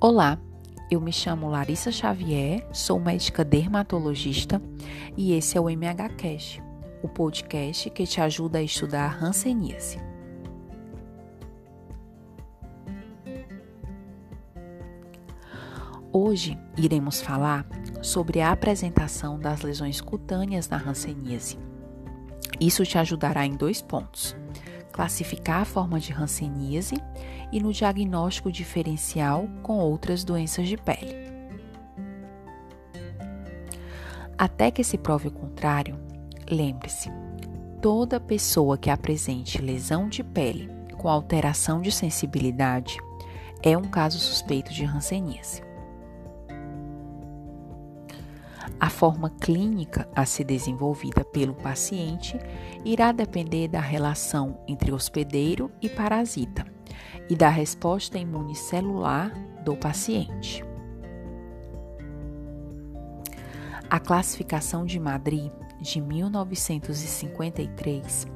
Olá, eu me chamo Larissa Xavier, sou médica dermatologista e esse é o MHCast, o podcast que te ajuda a estudar hanseníase. Hoje iremos falar sobre a apresentação das lesões cutâneas na hanseníase. Isso te ajudará em dois pontos: classificar a forma de hanseníase e no diagnóstico diferencial com outras doenças de pele. Até que se prove o contrário, lembre-se: toda pessoa que apresente lesão de pele com alteração de sensibilidade é um caso suspeito de hanseníase. A forma clínica a ser desenvolvida pelo paciente irá depender da relação entre hospedeiro e parasita e da resposta imune celular do paciente. A classificação de Madrid de 1953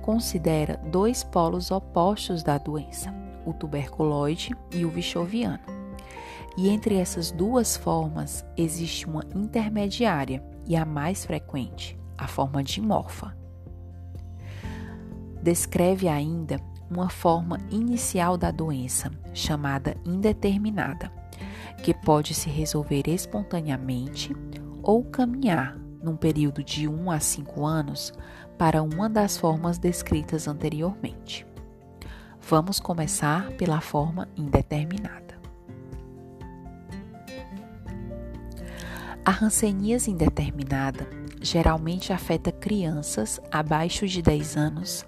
considera dois polos opostos da doença, o tuberculoide e o vichoviano. E entre essas duas formas existe uma intermediária e a mais frequente, a forma dimorfa. Descreve ainda uma forma inicial da doença, chamada indeterminada, que pode se resolver espontaneamente ou caminhar num período de 1 a 5 anos para uma das formas descritas anteriormente. Vamos começar pela forma indeterminada. A hanseníase indeterminada geralmente afeta crianças abaixo de 10 anos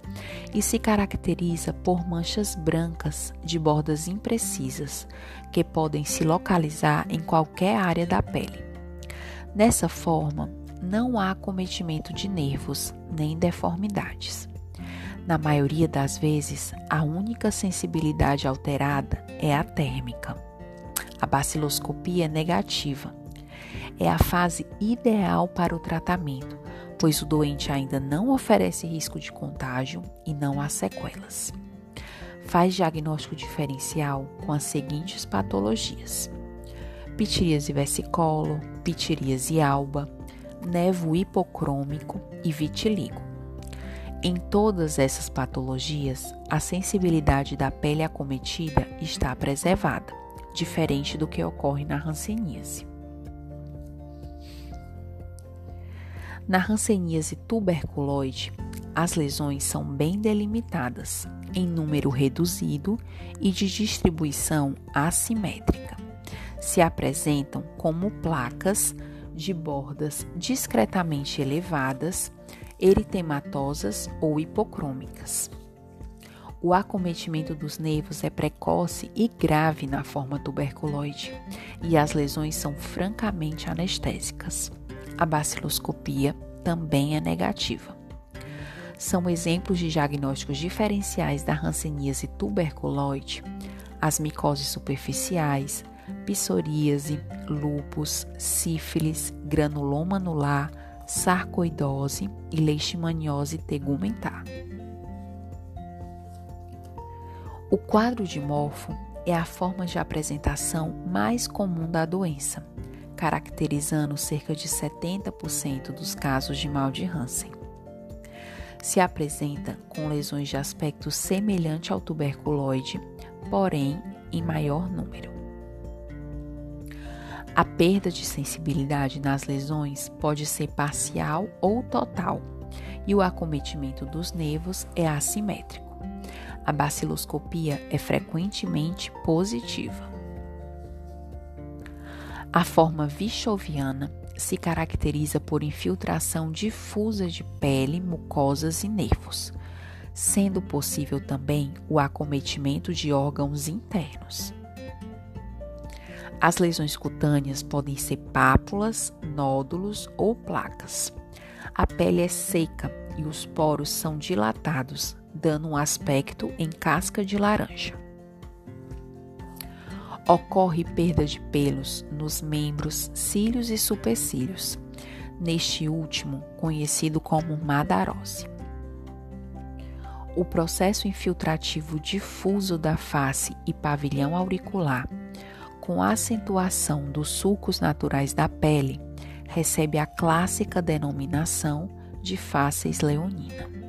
e se caracteriza por manchas brancas de bordas imprecisas que podem se localizar em qualquer área da pele. Dessa forma, não há acometimento de nervos nem deformidades. Na maioria das vezes, a única sensibilidade alterada é a térmica. A baciloscopia é negativa é a fase ideal para o tratamento, pois o doente ainda não oferece risco de contágio e não há sequelas. Faz diagnóstico diferencial com as seguintes patologias: pitiríase versicolo, pitiríase alba, nevo hipocrômico e vitiligo. Em todas essas patologias, a sensibilidade da pele acometida está preservada, diferente do que ocorre na hanseníase. Na hanseníase tuberculoide, as lesões são bem delimitadas, em número reduzido e de distribuição assimétrica. Se apresentam como placas de bordas discretamente elevadas, eritematosas ou hipocrômicas. O acometimento dos nervos é precoce e grave na forma tuberculoide, e as lesões são francamente anestésicas. A baciloscopia também é negativa. São exemplos de diagnósticos diferenciais da hanseníase tuberculoide as micoses superficiais, psoríase, lúpus, sífilis, granuloma anular, sarcoidose e leishmaniose tegumentar. O quadro de morfo é a forma de apresentação mais comum da doença caracterizando cerca de 70% dos casos de mal de Hansen. Se apresenta com lesões de aspecto semelhante ao tuberculoide, porém em maior número. A perda de sensibilidade nas lesões pode ser parcial ou total, e o acometimento dos nervos é assimétrico. A baciloscopia é frequentemente positiva. A forma vichoviana se caracteriza por infiltração difusa de pele, mucosas e nervos, sendo possível também o acometimento de órgãos internos. As lesões cutâneas podem ser pápulas, nódulos ou placas. A pele é seca e os poros são dilatados, dando um aspecto em casca de laranja. Ocorre perda de pelos nos membros, cílios e supercílios, neste último conhecido como madarose. O processo infiltrativo difuso da face e pavilhão auricular com acentuação dos sulcos naturais da pele, recebe a clássica denominação de fásceis leonina.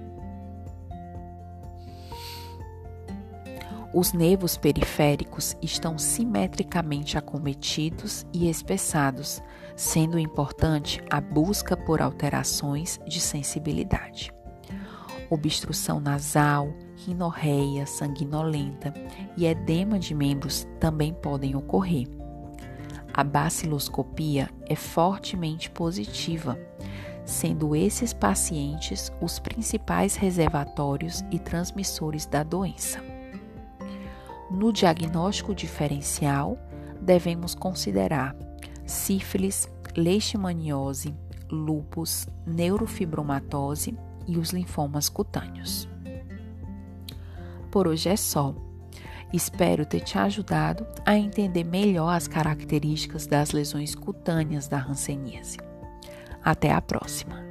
Os nervos periféricos estão simetricamente acometidos e espessados, sendo importante a busca por alterações de sensibilidade. Obstrução nasal, rinorreia sanguinolenta e edema de membros também podem ocorrer. A baciloscopia é fortemente positiva, sendo esses pacientes os principais reservatórios e transmissores da doença. No diagnóstico diferencial, devemos considerar sífilis, leishmaniose, lúpus, neurofibromatose e os linfomas cutâneos. Por hoje é só. Espero ter te ajudado a entender melhor as características das lesões cutâneas da hanseníase. Até a próxima!